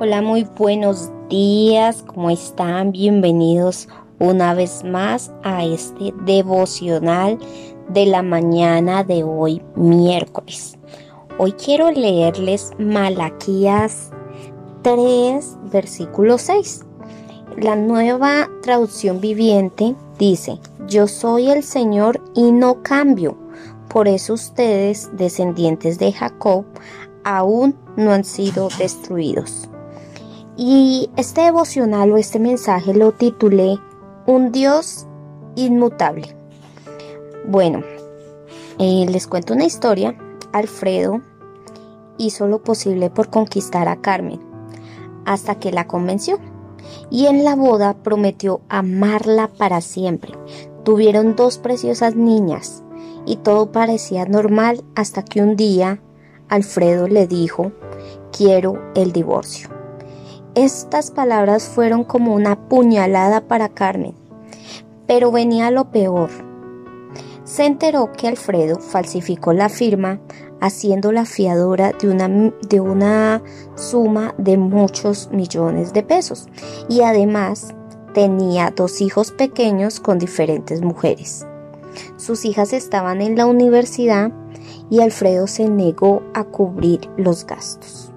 Hola, muy buenos días, ¿cómo están? Bienvenidos una vez más a este devocional de la mañana de hoy, miércoles. Hoy quiero leerles Malaquías 3, versículo 6. La nueva traducción viviente dice, yo soy el Señor y no cambio. Por eso ustedes, descendientes de Jacob, aún no han sido destruidos. Y este devocional o este mensaje lo titulé Un Dios inmutable. Bueno, eh, les cuento una historia. Alfredo hizo lo posible por conquistar a Carmen, hasta que la convenció. Y en la boda prometió amarla para siempre. Tuvieron dos preciosas niñas y todo parecía normal hasta que un día Alfredo le dijo, quiero el divorcio. Estas palabras fueron como una puñalada para Carmen, pero venía lo peor. Se enteró que Alfredo falsificó la firma haciéndola fiadora de una, de una suma de muchos millones de pesos y además tenía dos hijos pequeños con diferentes mujeres. Sus hijas estaban en la universidad y Alfredo se negó a cubrir los gastos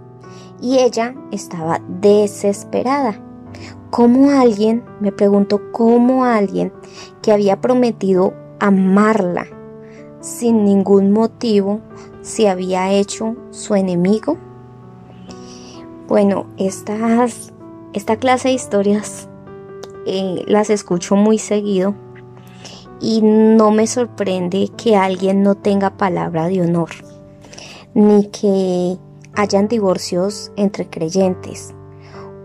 y ella estaba desesperada. ¿Cómo alguien, me preguntó, cómo alguien que había prometido amarla sin ningún motivo se había hecho su enemigo? Bueno, estas, esta clase de historias eh, las escucho muy seguido y no me sorprende que alguien no tenga palabra de honor, ni que hayan divorcios entre creyentes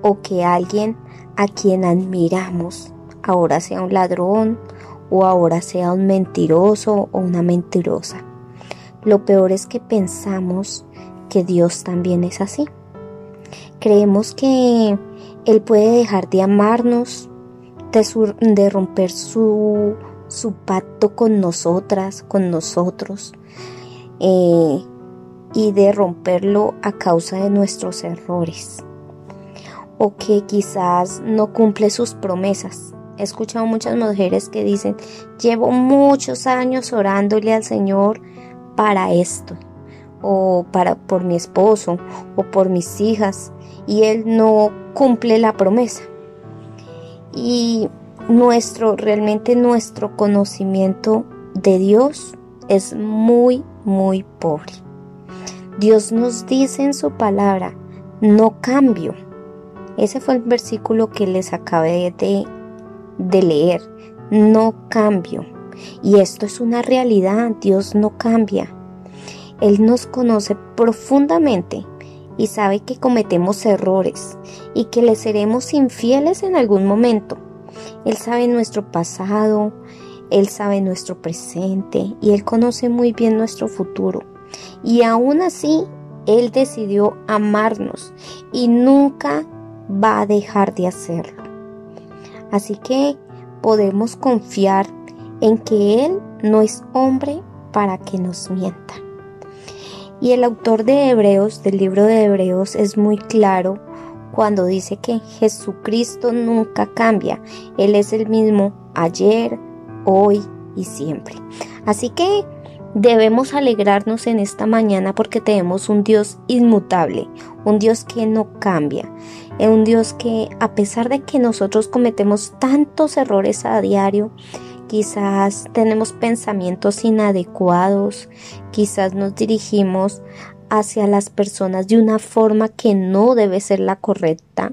o que alguien a quien admiramos ahora sea un ladrón o ahora sea un mentiroso o una mentirosa. Lo peor es que pensamos que Dios también es así. Creemos que Él puede dejar de amarnos, de, romper su, su, pacto con nosotras, con nosotros, eh, y de romperlo a causa de nuestros errores. O que quizás no cumple sus promesas. He escuchado muchas mujeres que dicen, llevo muchos años orándole al Señor para esto, o para por mi esposo, o por mis hijas, y Él no cumple la promesa. Y nuestro, realmente nuestro conocimiento de Dios es muy, muy pobre. Dios nos dice en su palabra, no cambio. Ese fue el versículo que les acabé de, de leer, no cambio. Y esto es una realidad, Dios no cambia. Él nos conoce profundamente y sabe que cometemos errores y que le seremos infieles en algún momento. Él sabe nuestro pasado, Él sabe nuestro presente y Él conoce muy bien nuestro futuro. Y aún así, Él decidió amarnos y nunca va a dejar de hacerlo. Así que podemos confiar en que Él no es hombre para que nos mienta. Y el autor de Hebreos, del libro de Hebreos, es muy claro cuando dice que Jesucristo nunca cambia. Él es el mismo ayer, hoy y siempre. Así que Debemos alegrarnos en esta mañana porque tenemos un Dios inmutable, un Dios que no cambia, un Dios que a pesar de que nosotros cometemos tantos errores a diario, quizás tenemos pensamientos inadecuados, quizás nos dirigimos hacia las personas de una forma que no debe ser la correcta,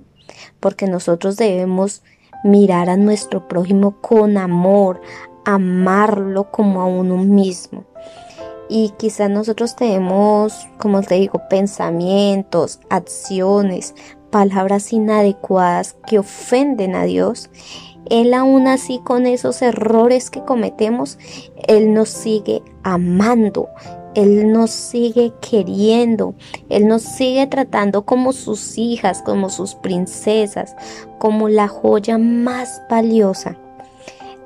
porque nosotros debemos mirar a nuestro prójimo con amor, amarlo como a uno mismo. Y quizás nosotros tenemos, como te digo, pensamientos, acciones, palabras inadecuadas que ofenden a Dios. Él aún así con esos errores que cometemos, Él nos sigue amando, Él nos sigue queriendo, Él nos sigue tratando como sus hijas, como sus princesas, como la joya más valiosa.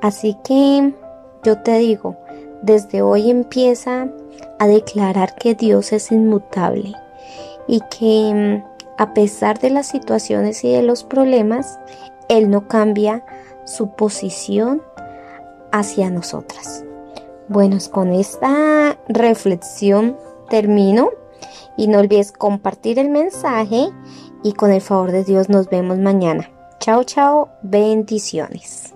Así que yo te digo, desde hoy empieza a declarar que Dios es inmutable y que mm, a pesar de las situaciones y de los problemas, Él no cambia su posición hacia nosotras. Bueno, con esta reflexión termino y no olvides compartir el mensaje y con el favor de Dios nos vemos mañana. Chao, chao, bendiciones.